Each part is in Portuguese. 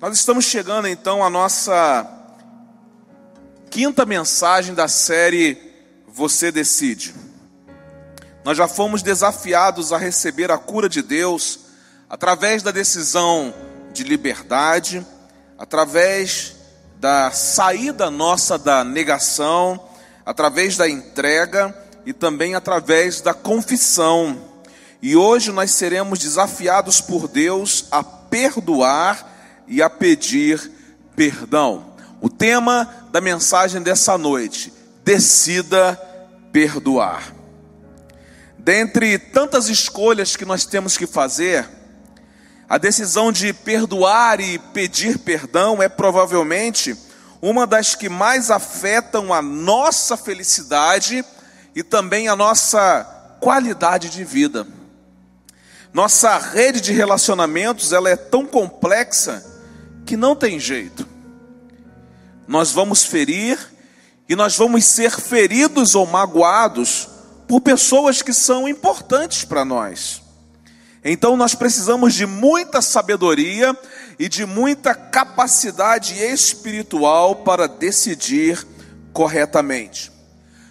Nós estamos chegando então à nossa quinta mensagem da série Você Decide. Nós já fomos desafiados a receber a cura de Deus através da decisão de liberdade, através da saída nossa da negação, através da entrega e também através da confissão. E hoje nós seremos desafiados por Deus a perdoar e a pedir perdão. O tema da mensagem dessa noite: decida perdoar. Dentre tantas escolhas que nós temos que fazer, a decisão de perdoar e pedir perdão é provavelmente uma das que mais afetam a nossa felicidade e também a nossa qualidade de vida. Nossa rede de relacionamentos, ela é tão complexa que não tem jeito. Nós vamos ferir e nós vamos ser feridos ou magoados por pessoas que são importantes para nós. Então nós precisamos de muita sabedoria e de muita capacidade espiritual para decidir corretamente.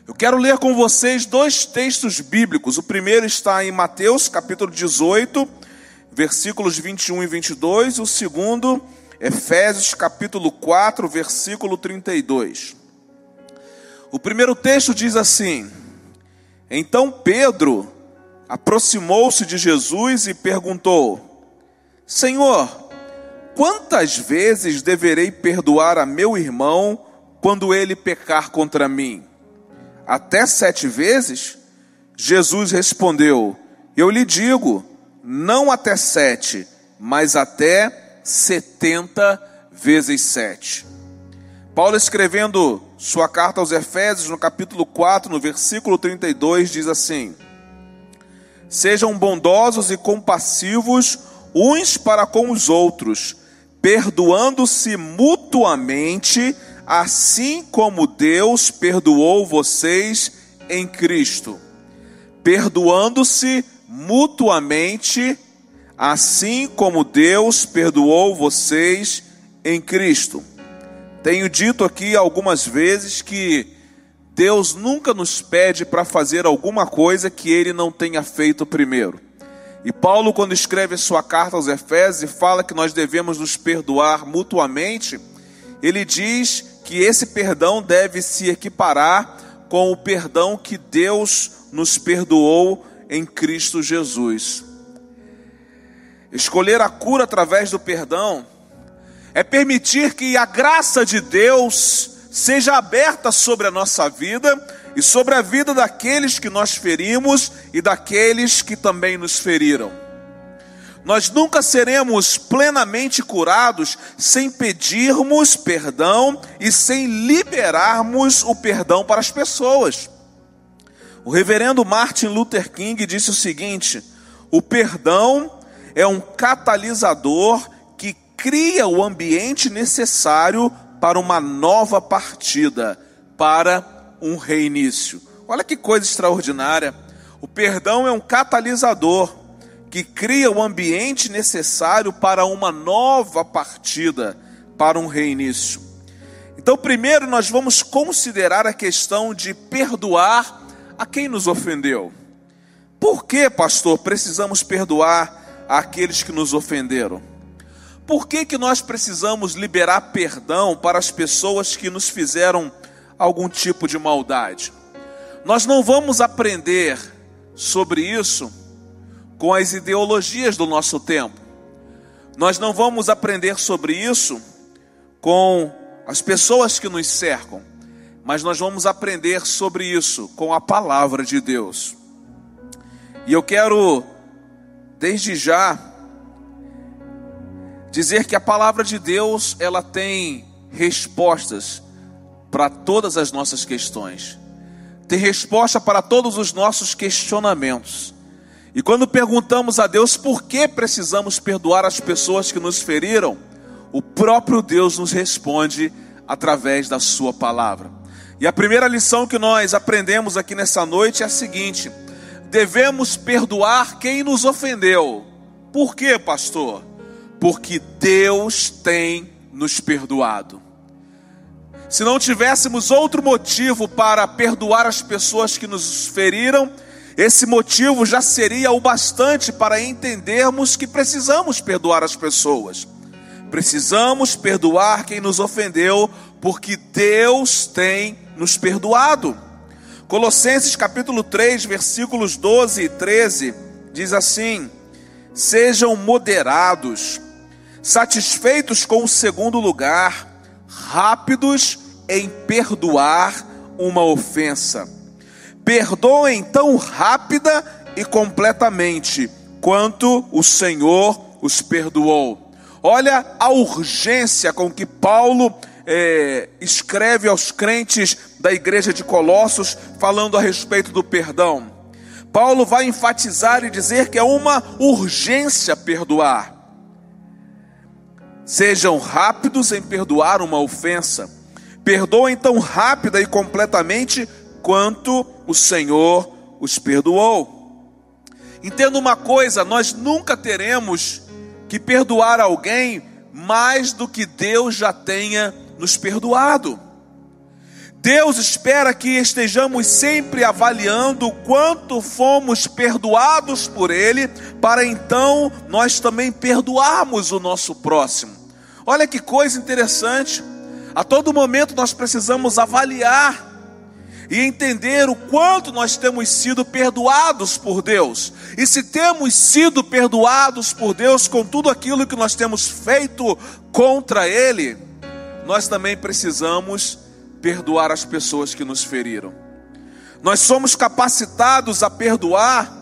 Eu quero ler com vocês dois textos bíblicos. O primeiro está em Mateus, capítulo 18, versículos 21 e 22. O segundo Efésios capítulo 4, versículo 32. O primeiro texto diz assim: Então Pedro aproximou-se de Jesus e perguntou: Senhor, quantas vezes deverei perdoar a meu irmão quando ele pecar contra mim? Até sete vezes? Jesus respondeu: Eu lhe digo, não até sete, mas até 70 vezes 7. Paulo escrevendo sua carta aos Efésios, no capítulo 4, no versículo 32, diz assim: Sejam bondosos e compassivos uns para com os outros, perdoando-se mutuamente, assim como Deus perdoou vocês em Cristo. Perdoando-se mutuamente, assim como Deus perdoou vocês em Cristo. Tenho dito aqui algumas vezes que Deus nunca nos pede para fazer alguma coisa que ele não tenha feito primeiro. E Paulo, quando escreve sua carta aos Efésios e fala que nós devemos nos perdoar mutuamente, ele diz que esse perdão deve se equiparar com o perdão que Deus nos perdoou em Cristo Jesus. Escolher a cura através do perdão é permitir que a graça de Deus seja aberta sobre a nossa vida e sobre a vida daqueles que nós ferimos e daqueles que também nos feriram. Nós nunca seremos plenamente curados sem pedirmos perdão e sem liberarmos o perdão para as pessoas. O reverendo Martin Luther King disse o seguinte: o perdão é um catalisador que cria o ambiente necessário para uma nova partida, para um reinício. Olha que coisa extraordinária. O perdão é um catalisador que cria o ambiente necessário para uma nova partida, para um reinício. Então, primeiro nós vamos considerar a questão de perdoar a quem nos ofendeu. Por que, pastor, precisamos perdoar àqueles que nos ofenderam? Por que, que nós precisamos liberar perdão para as pessoas que nos fizeram algum tipo de maldade? Nós não vamos aprender sobre isso com as ideologias do nosso tempo. Nós não vamos aprender sobre isso com as pessoas que nos cercam, mas nós vamos aprender sobre isso com a palavra de Deus. E eu quero desde já dizer que a palavra de Deus, ela tem respostas para todas as nossas questões. Tem resposta para todos os nossos questionamentos. E quando perguntamos a Deus por que precisamos perdoar as pessoas que nos feriram, o próprio Deus nos responde através da Sua palavra. E a primeira lição que nós aprendemos aqui nessa noite é a seguinte: devemos perdoar quem nos ofendeu. Por quê, pastor? porque Deus tem nos perdoado. Se não tivéssemos outro motivo para perdoar as pessoas que nos feriram, esse motivo já seria o bastante para entendermos que precisamos perdoar as pessoas. Precisamos perdoar quem nos ofendeu, porque Deus tem nos perdoado. Colossenses capítulo 3, versículos 12 e 13 diz assim: Sejam moderados, satisfeitos com o segundo lugar, rápidos em perdoar uma ofensa. Perdoem tão rápida e completamente quanto o Senhor os perdoou. Olha a urgência com que Paulo é, escreve aos crentes da igreja de Colossos, falando a respeito do perdão. Paulo vai enfatizar e dizer que é uma urgência perdoar. Sejam rápidos em perdoar uma ofensa. Perdoem tão rápida e completamente quanto o Senhor os perdoou. Entenda uma coisa: nós nunca teremos que perdoar alguém mais do que Deus já tenha nos perdoado. Deus espera que estejamos sempre avaliando quanto fomos perdoados por Ele, para então nós também perdoarmos o nosso próximo. Olha que coisa interessante. A todo momento nós precisamos avaliar e entender o quanto nós temos sido perdoados por Deus. E se temos sido perdoados por Deus com tudo aquilo que nós temos feito contra Ele, nós também precisamos perdoar as pessoas que nos feriram. Nós somos capacitados a perdoar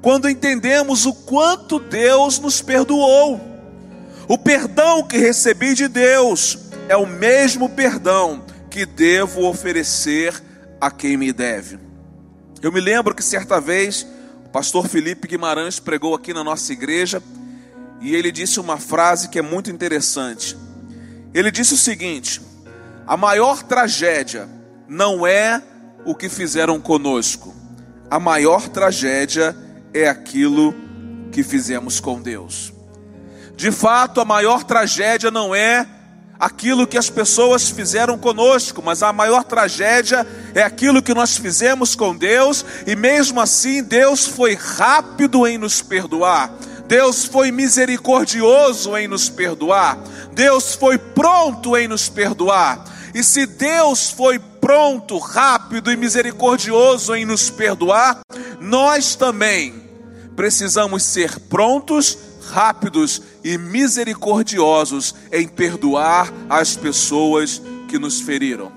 quando entendemos o quanto Deus nos perdoou. O perdão que recebi de Deus é o mesmo perdão que devo oferecer a quem me deve. Eu me lembro que certa vez o pastor Felipe Guimarães pregou aqui na nossa igreja e ele disse uma frase que é muito interessante. Ele disse o seguinte: a maior tragédia não é o que fizeram conosco, a maior tragédia é aquilo que fizemos com Deus. De fato, a maior tragédia não é aquilo que as pessoas fizeram conosco, mas a maior tragédia é aquilo que nós fizemos com Deus, e mesmo assim Deus foi rápido em nos perdoar. Deus foi misericordioso em nos perdoar. Deus foi pronto em nos perdoar. E se Deus foi pronto, rápido e misericordioso em nos perdoar, nós também precisamos ser prontos, rápidos e misericordiosos em perdoar as pessoas que nos feriram.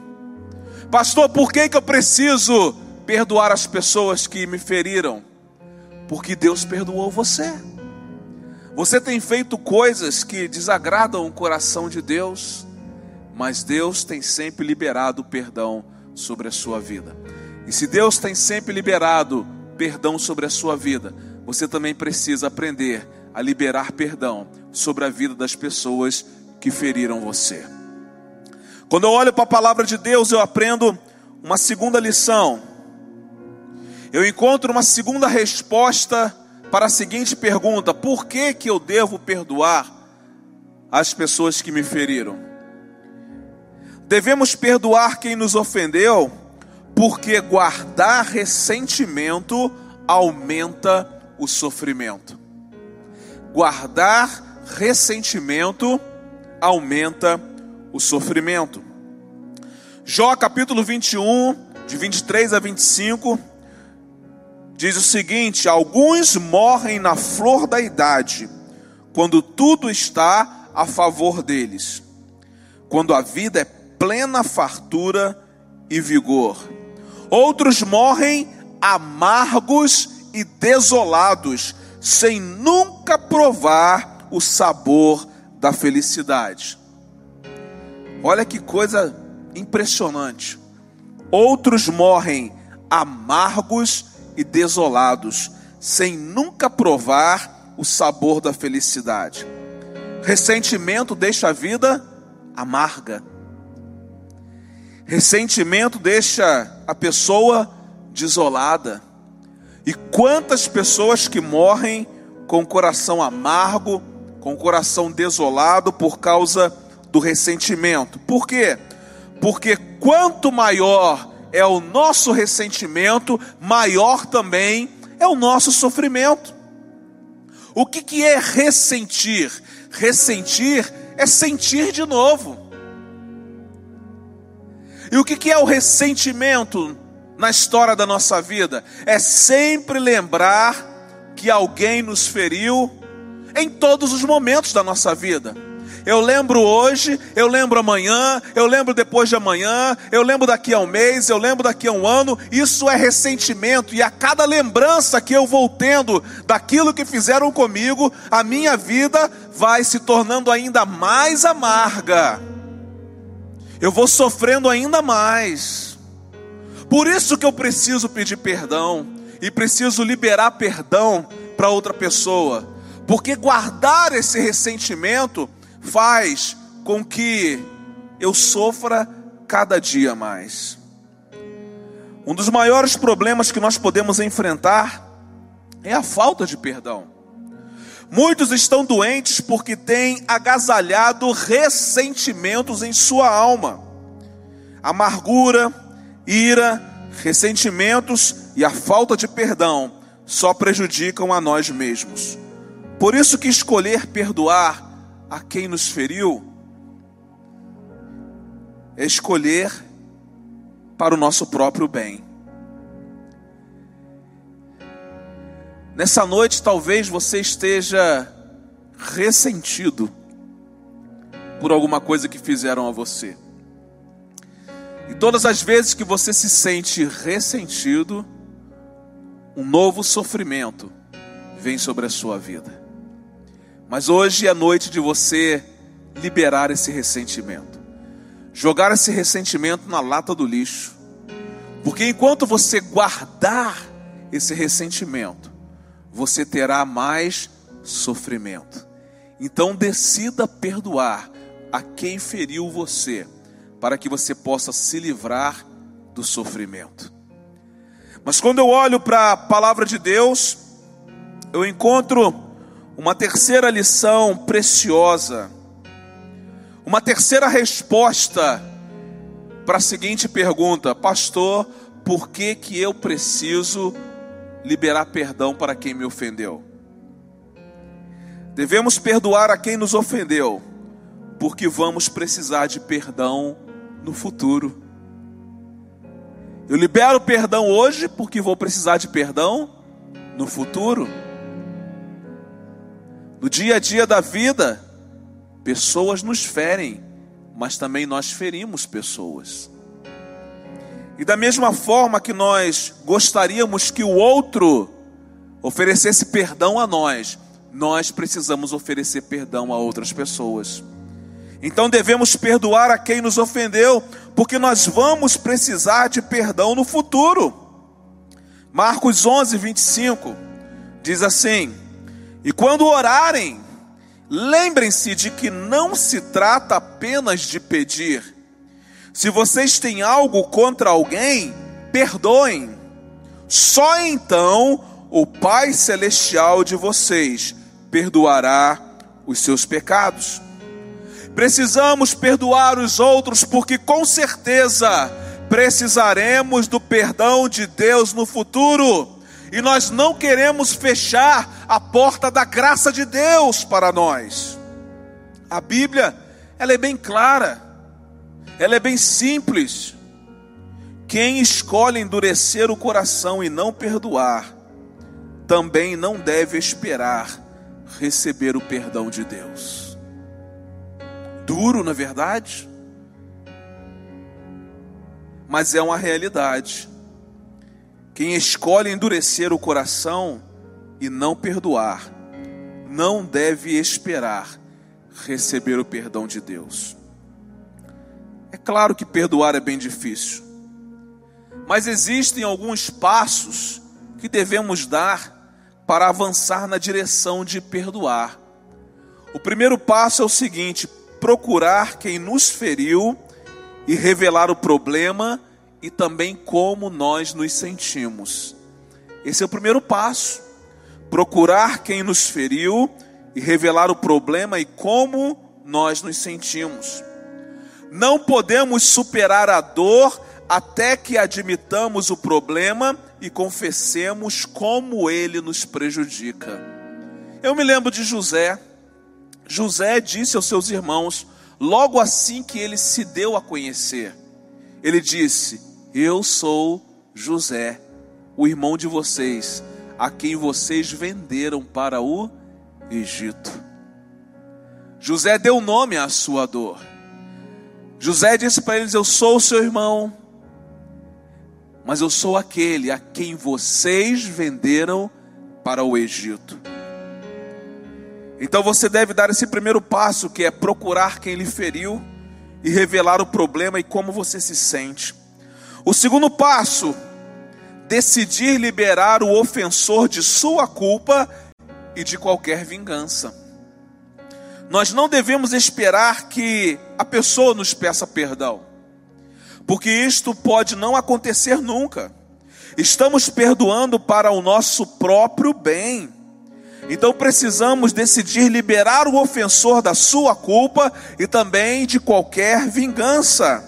Pastor, por que, que eu preciso perdoar as pessoas que me feriram? Porque Deus perdoou você. Você tem feito coisas que desagradam o coração de Deus mas Deus tem sempre liberado perdão sobre a sua vida. E se Deus tem sempre liberado perdão sobre a sua vida, você também precisa aprender a liberar perdão sobre a vida das pessoas que feriram você. Quando eu olho para a palavra de Deus, eu aprendo uma segunda lição. Eu encontro uma segunda resposta para a seguinte pergunta: por que que eu devo perdoar as pessoas que me feriram? Devemos perdoar quem nos ofendeu, porque guardar ressentimento aumenta o sofrimento. Guardar ressentimento aumenta o sofrimento. Jó capítulo 21, de 23 a 25, diz o seguinte: Alguns morrem na flor da idade, quando tudo está a favor deles. Quando a vida é plena fartura e vigor. Outros morrem amargos e desolados, sem nunca provar o sabor da felicidade. Olha que coisa impressionante. Outros morrem amargos e desolados, sem nunca provar o sabor da felicidade. Ressentimento deixa a vida amarga. Ressentimento deixa a pessoa desolada. E quantas pessoas que morrem com o coração amargo, com o coração desolado por causa do ressentimento. Por quê? Porque quanto maior é o nosso ressentimento, maior também é o nosso sofrimento. O que, que é ressentir? Ressentir é sentir de novo. E o que, é o ressentimento na história da nossa vida? É sempre lembrar que alguém nos feriu em todos os momentos da nossa vida. Eu lembro hoje, eu lembro amanhã, eu lembro depois de amanhã, eu lembro daqui a um mês, eu lembro daqui a um ano. Isso é ressentimento, e a cada lembrança que eu vou tendo daquilo que fizeram comigo, a minha vida vai se tornando ainda mais amarga. Eu vou sofrendo ainda mais. Por isso que eu preciso pedir perdão e preciso liberar perdão para outra pessoa, porque guardar esse ressentimento faz com que eu sofra cada dia mais. Um dos maiores problemas que nós podemos enfrentar é a falta de perdão. Muitos estão doentes porque têm agasalhado ressentimentos em sua alma. Amargura, ira, ressentimentos e a falta de perdão só prejudicam a nós mesmos. Por isso que escolher perdoar a quem nos feriu é escolher para o nosso próprio bem. Nessa noite, talvez você esteja ressentido por alguma coisa que fizeram a você. E todas as vezes que você se sente ressentido, um novo sofrimento vem sobre a sua vida. Mas hoje é noite de você liberar esse ressentimento. Jogar esse ressentimento na lata do lixo. Porque enquanto você guardar esse ressentimento, você terá mais sofrimento. Então decida perdoar a quem feriu você, para que você possa se livrar do sofrimento. Mas quando eu olho para a palavra de Deus, eu encontro uma terceira lição preciosa, uma terceira resposta para a seguinte pergunta: Pastor, por que que eu preciso liberar perdão para quem me ofendeu? Devemos perdoar a quem nos ofendeu, porque vamos precisar de perdão no futuro. Eu libero perdão hoje porque vou precisar de perdão no futuro. No dia a dia da vida, pessoas nos ferem, mas também nós ferimos pessoas. E da mesma forma que nós gostaríamos que o outro oferecesse perdão a nós, nós precisamos oferecer perdão a outras pessoas. Então devemos perdoar a quem nos ofendeu, porque nós vamos precisar de perdão no futuro. Marcos 11, 25 diz assim: e quando orarem, lembrem-se de que não se trata apenas de pedir. Se vocês têm algo contra alguém, perdoem. Só então o Pai Celestial de vocês perdoará os seus pecados. Precisamos perdoar os outros, porque com certeza precisaremos do perdão de Deus no futuro e nós não queremos fechar a porta da graça de Deus para nós. A Bíblia, ela é bem clara, ela é bem simples. Quem escolhe endurecer o coração e não perdoar, também não deve esperar receber o perdão de Deus. Duro, na verdade, mas é uma realidade. Quem escolhe endurecer o coração e não perdoar, não deve esperar receber o perdão de Deus. É claro que perdoar é bem difícil, mas existem alguns passos que devemos dar para avançar na direção de perdoar. O primeiro passo é o seguinte: procurar quem nos feriu e revelar o problema e também como nós nos sentimos. Esse é o primeiro passo. Procurar quem nos feriu e revelar o problema e como nós nos sentimos. Não podemos superar a dor até que admitamos o problema e confessemos como ele nos prejudica. Eu me lembro de José. José disse aos seus irmãos, logo assim que ele se deu a conhecer, ele disse: Eu sou José, o irmão de vocês, a quem vocês venderam para o Egito. José deu nome à sua dor. José disse para eles: Eu sou o seu irmão, mas eu sou aquele a quem vocês venderam para o Egito. Então você deve dar esse primeiro passo, que é procurar quem lhe feriu e revelar o problema e como você se sente. O segundo passo, decidir liberar o ofensor de sua culpa e de qualquer vingança. Nós não devemos esperar que a pessoa nos peça perdão, porque isto pode não acontecer nunca. Estamos perdoando para o nosso próprio bem. Então precisamos decidir liberar o ofensor da sua culpa e também de qualquer vingança.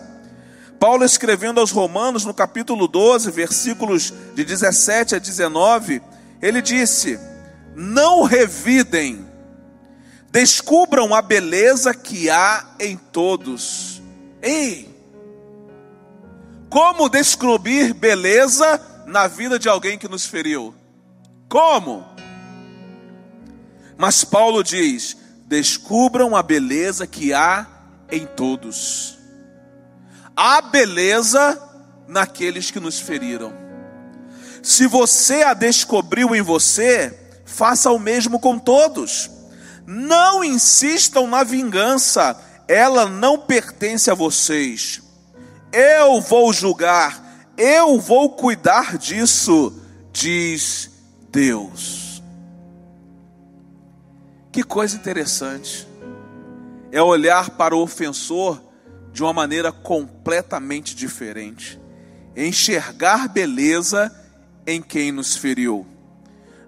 Paulo escrevendo aos Romanos no capítulo 12, versículos de 17 a 19, ele disse: Não revidem, descubram a beleza que há em todos. Ei! Como descobrir beleza na vida de alguém que nos feriu? Como? Mas Paulo diz: descubram a beleza que há em todos. Há beleza naqueles que nos feriram. Se você a descobriu em você, faça o mesmo com todos. Não insistam na vingança, ela não pertence a vocês. Eu vou julgar, eu vou cuidar disso, diz Deus. Que coisa interessante. É olhar para o ofensor de uma maneira completamente diferente. Enxergar beleza em quem nos feriu.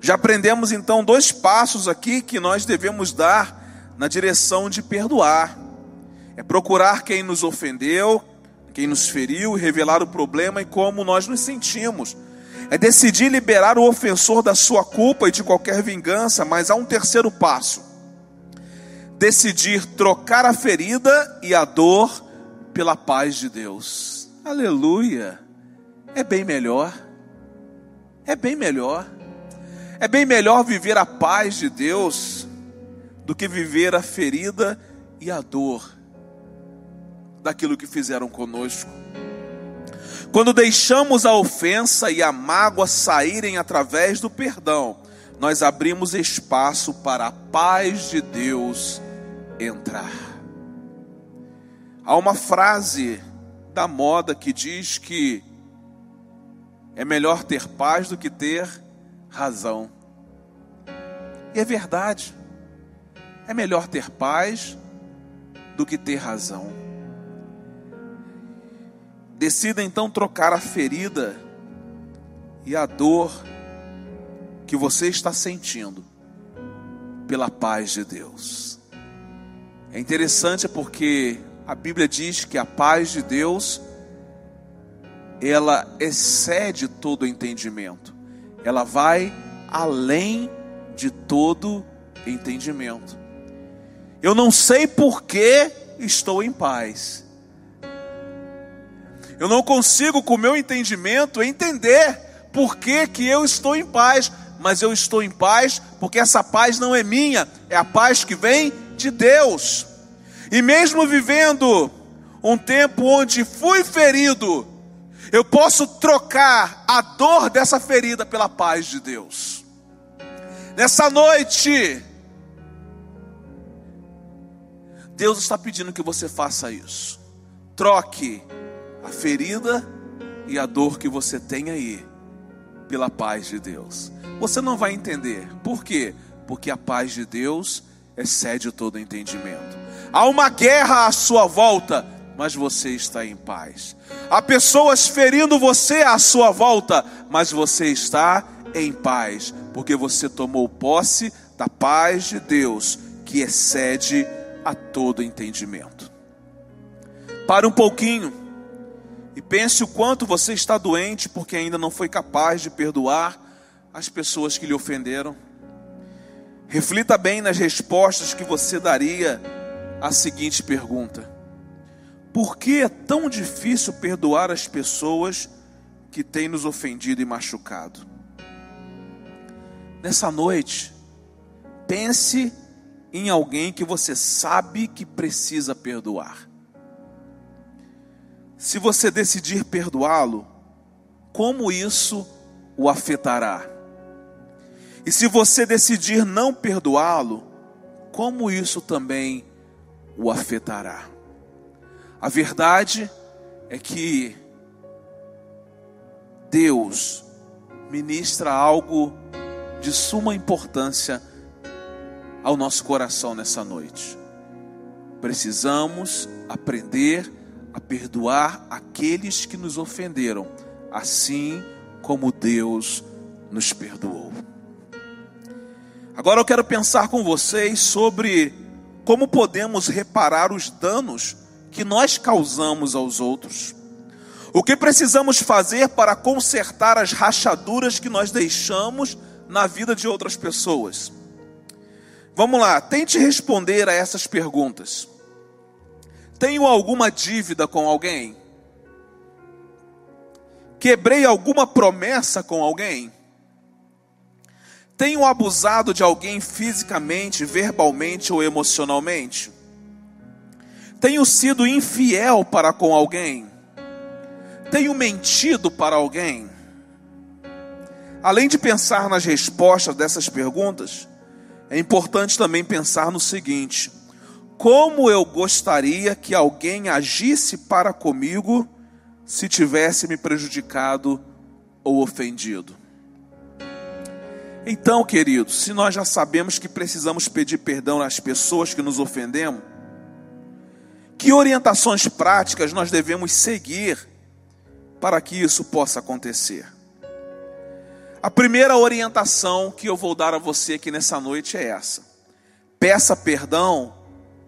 Já aprendemos então dois passos aqui que nós devemos dar na direção de perdoar. É procurar quem nos ofendeu, quem nos feriu, revelar o problema e como nós nos sentimos é decidir liberar o ofensor da sua culpa e de qualquer vingança, mas há um terceiro passo: decidir trocar a ferida e a dor pela paz de Deus. Aleluia! É bem melhor. É bem melhor. É bem melhor viver a paz de Deus do que viver a ferida e a dor daquilo que fizeram conosco. Quando deixamos a ofensa e a mágoa saírem através do perdão, nós abrimos espaço para a paz de Deus entrar. Há uma frase da moda que diz que é melhor ter paz do que ter razão. E é verdade. É melhor ter paz do que ter razão. Decida então trocar a ferida e a dor que você está sentindo pela paz de Deus. É interessante porque a Bíblia diz que a paz de Deus ela excede todo entendimento. Ela vai além de todo entendimento. Eu não sei por que estou em paz eu não consigo, com o meu entendimento, entender por que, que eu estou em paz. Mas eu estou em paz porque essa paz não é minha, é a paz que vem de Deus. E mesmo vivendo um tempo onde fui ferido, eu posso trocar a dor dessa ferida pela paz de Deus. Nessa noite, Deus está pedindo que você faça isso. Troque a ferida e a dor que você tem aí pela paz de Deus. Você não vai entender. Por quê? Porque a paz de Deus excede todo entendimento. Há uma guerra à sua volta, mas você está em paz. Há pessoas ferindo você à sua volta, mas você está em paz, porque você tomou posse da paz de Deus, que excede a todo entendimento. Pare um pouquinho e pense o quanto você está doente porque ainda não foi capaz de perdoar as pessoas que lhe ofenderam. Reflita bem nas respostas que você daria à seguinte pergunta: Por que é tão difícil perdoar as pessoas que têm nos ofendido e machucado? Nessa noite, pense em alguém que você sabe que precisa perdoar. Se você decidir perdoá-lo, como isso o afetará? E se você decidir não perdoá-lo, como isso também o afetará? A verdade é que Deus ministra algo de suma importância ao nosso coração nessa noite. Precisamos aprender a perdoar aqueles que nos ofenderam, assim como Deus nos perdoou. Agora eu quero pensar com vocês sobre como podemos reparar os danos que nós causamos aos outros. O que precisamos fazer para consertar as rachaduras que nós deixamos na vida de outras pessoas? Vamos lá, tente responder a essas perguntas. Tenho alguma dívida com alguém? Quebrei alguma promessa com alguém? Tenho abusado de alguém fisicamente, verbalmente ou emocionalmente? Tenho sido infiel para com alguém? Tenho mentido para alguém? Além de pensar nas respostas dessas perguntas, é importante também pensar no seguinte: como eu gostaria que alguém agisse para comigo se tivesse me prejudicado ou ofendido? Então, queridos, se nós já sabemos que precisamos pedir perdão às pessoas que nos ofendemos, que orientações práticas nós devemos seguir para que isso possa acontecer? A primeira orientação que eu vou dar a você aqui nessa noite é essa: peça perdão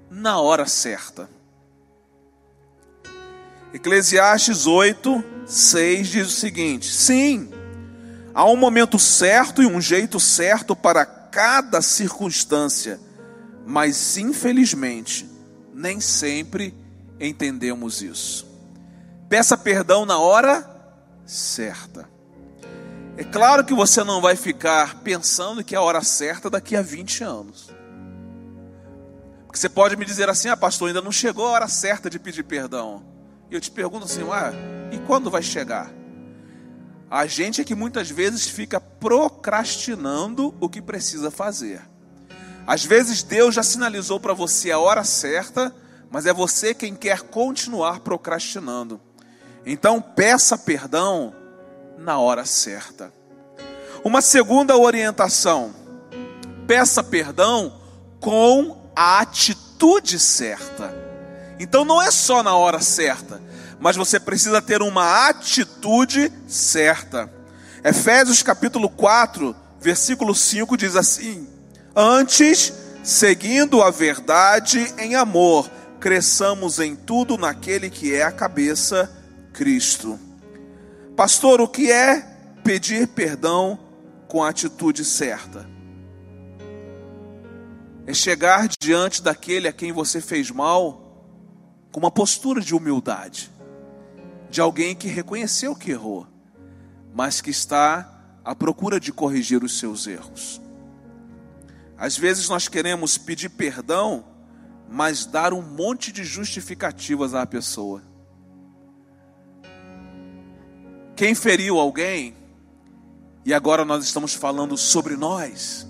na hora certa. Eclesiastes 8, 6 diz o seguinte: Sim, Há um momento certo e um jeito certo para cada circunstância, mas infelizmente nem sempre entendemos isso. Peça perdão na hora certa. É claro que você não vai ficar pensando que é a hora certa daqui a 20 anos. Porque você pode me dizer assim: ah, pastor, ainda não chegou a hora certa de pedir perdão. E eu te pergunto assim: ah, e quando vai chegar? A gente é que muitas vezes fica procrastinando o que precisa fazer. Às vezes Deus já sinalizou para você a hora certa, mas é você quem quer continuar procrastinando. Então peça perdão na hora certa. Uma segunda orientação: peça perdão com a atitude certa. Então não é só na hora certa, mas você precisa ter uma atitude certa. Efésios capítulo 4, versículo 5 diz assim: Antes, seguindo a verdade em amor, cresçamos em tudo naquele que é a cabeça, Cristo. Pastor, o que é pedir perdão com a atitude certa? É chegar diante daquele a quem você fez mal com uma postura de humildade de alguém que reconheceu que errou, mas que está à procura de corrigir os seus erros. Às vezes nós queremos pedir perdão, mas dar um monte de justificativas à pessoa. Quem feriu alguém, e agora nós estamos falando sobre nós,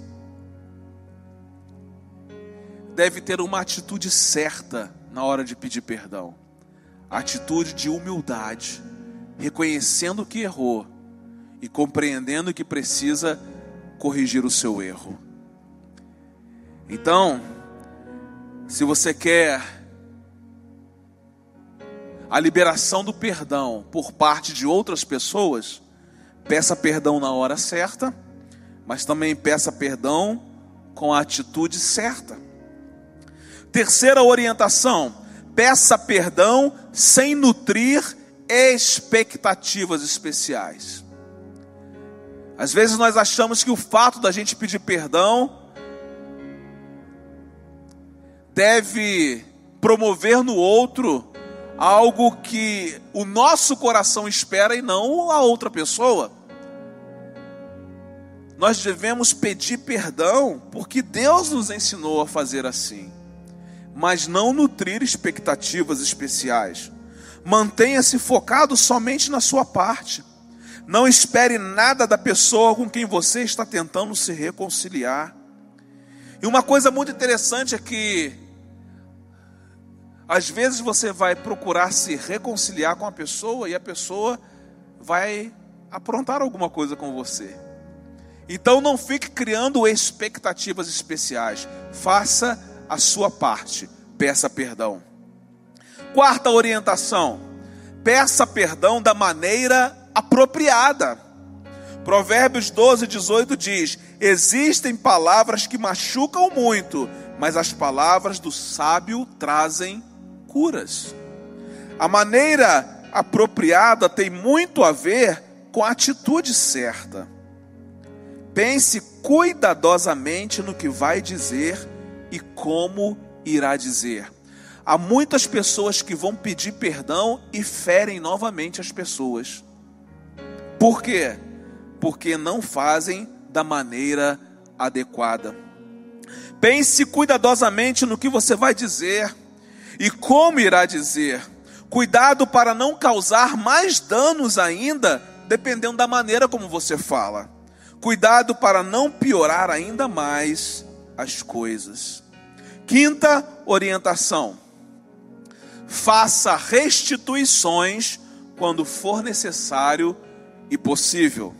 deve ter uma atitude certa na hora de pedir perdão atitude de humildade, reconhecendo que errou e compreendendo que precisa corrigir o seu erro. Então, se você quer a liberação do perdão por parte de outras pessoas, peça perdão na hora certa, mas também peça perdão com a atitude certa. Terceira orientação: peça perdão sem nutrir expectativas especiais. Às vezes nós achamos que o fato da gente pedir perdão deve promover no outro algo que o nosso coração espera e não a outra pessoa. Nós devemos pedir perdão porque Deus nos ensinou a fazer assim, mas não nutrir expectativas especiais. Mantenha-se focado somente na sua parte. Não espere nada da pessoa com quem você está tentando se reconciliar. E uma coisa muito interessante é que, às vezes, você vai procurar se reconciliar com a pessoa e a pessoa vai aprontar alguma coisa com você. Então, não fique criando expectativas especiais. Faça a sua parte. Peça perdão. Quarta orientação: peça perdão da maneira apropriada. Provérbios 12, 18 diz: Existem palavras que machucam muito, mas as palavras do sábio trazem curas. A maneira apropriada tem muito a ver com a atitude certa. Pense cuidadosamente no que vai dizer e como irá dizer. Há muitas pessoas que vão pedir perdão e ferem novamente as pessoas. Por quê? Porque não fazem da maneira adequada. Pense cuidadosamente no que você vai dizer e como irá dizer. Cuidado para não causar mais danos ainda, dependendo da maneira como você fala. Cuidado para não piorar ainda mais as coisas. Quinta orientação faça restituições quando for necessário e possível.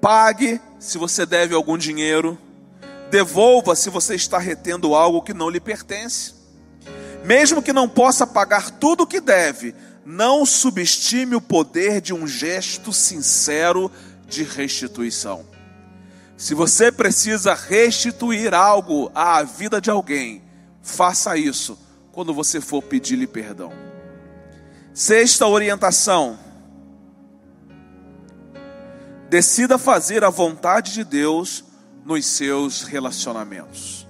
Pague se você deve algum dinheiro, devolva se você está retendo algo que não lhe pertence. Mesmo que não possa pagar tudo o que deve, não subestime o poder de um gesto sincero de restituição. Se você precisa restituir algo à vida de alguém, faça isso quando você for pedir-lhe perdão. Sexta orientação: decida fazer a vontade de Deus nos seus relacionamentos.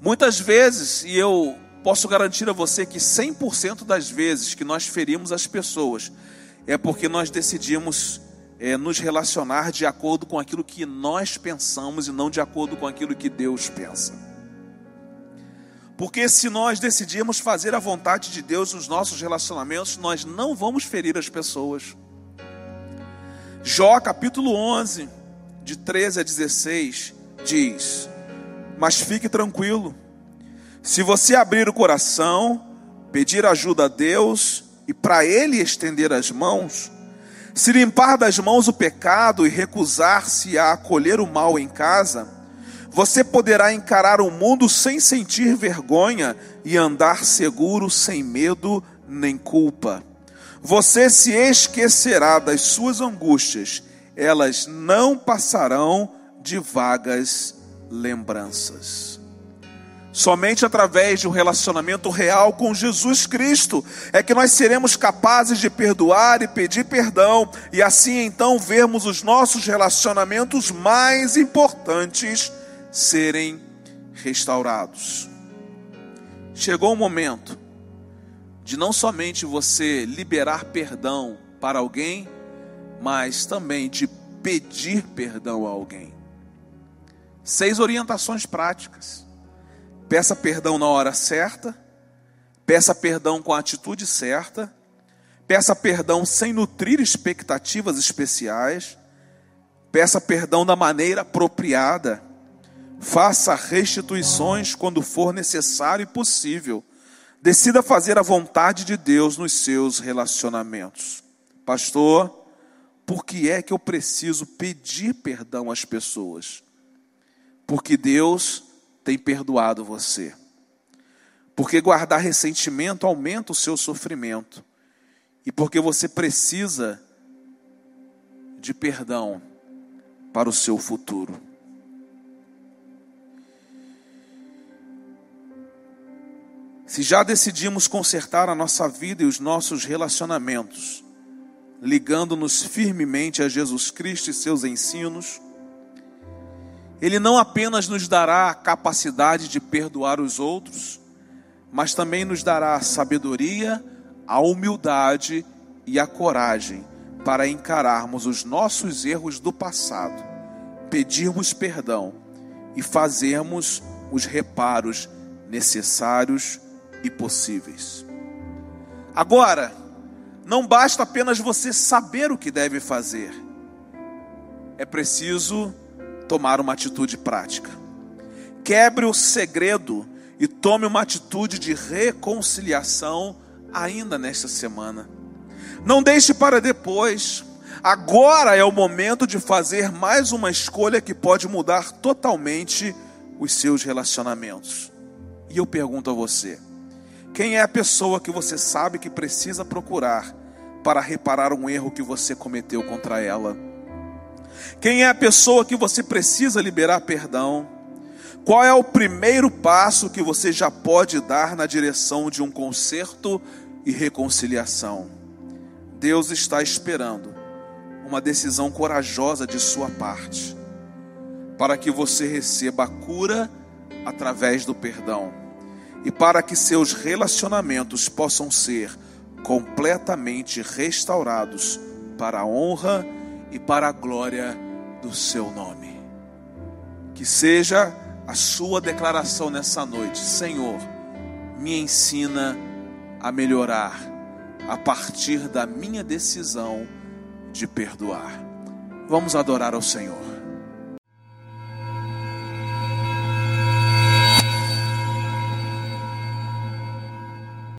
Muitas vezes, e eu posso garantir a você que 100% das vezes que nós ferimos as pessoas, é porque nós decidimos é, nos relacionar de acordo com aquilo que nós pensamos e não de acordo com aquilo que Deus pensa. Porque se nós decidirmos fazer a vontade de Deus nos nossos relacionamentos, nós não vamos ferir as pessoas. Jó capítulo 11, de 13 a 16, diz: Mas fique tranquilo, se você abrir o coração, pedir ajuda a Deus e para Ele estender as mãos, se limpar das mãos o pecado e recusar-se a acolher o mal em casa, você poderá encarar o mundo sem sentir vergonha e andar seguro sem medo nem culpa. Você se esquecerá das suas angústias, elas não passarão de vagas lembranças. Somente através de um relacionamento real com Jesus Cristo é que nós seremos capazes de perdoar e pedir perdão, e assim então vermos os nossos relacionamentos mais importantes serem restaurados. Chegou o momento de não somente você liberar perdão para alguém, mas também de pedir perdão a alguém. Seis orientações práticas. Peça perdão na hora certa, peça perdão com a atitude certa, peça perdão sem nutrir expectativas especiais, peça perdão da maneira apropriada Faça restituições quando for necessário e possível. Decida fazer a vontade de Deus nos seus relacionamentos. Pastor, por que é que eu preciso pedir perdão às pessoas? Porque Deus tem perdoado você. Porque guardar ressentimento aumenta o seu sofrimento. E porque você precisa de perdão para o seu futuro. Se já decidimos consertar a nossa vida e os nossos relacionamentos, ligando-nos firmemente a Jesus Cristo e seus ensinos, ele não apenas nos dará a capacidade de perdoar os outros, mas também nos dará a sabedoria, a humildade e a coragem para encararmos os nossos erros do passado, pedirmos perdão e fazermos os reparos necessários e possíveis. Agora, não basta apenas você saber o que deve fazer, é preciso tomar uma atitude prática. Quebre o segredo e tome uma atitude de reconciliação ainda nesta semana. Não deixe para depois. Agora é o momento de fazer mais uma escolha que pode mudar totalmente os seus relacionamentos. E eu pergunto a você: quem é a pessoa que você sabe que precisa procurar para reparar um erro que você cometeu contra ela? Quem é a pessoa que você precisa liberar perdão? Qual é o primeiro passo que você já pode dar na direção de um conserto e reconciliação? Deus está esperando uma decisão corajosa de sua parte, para que você receba a cura através do perdão e para que seus relacionamentos possam ser completamente restaurados para a honra e para a glória do seu nome. Que seja a sua declaração nessa noite, Senhor, me ensina a melhorar a partir da minha decisão de perdoar. Vamos adorar ao Senhor.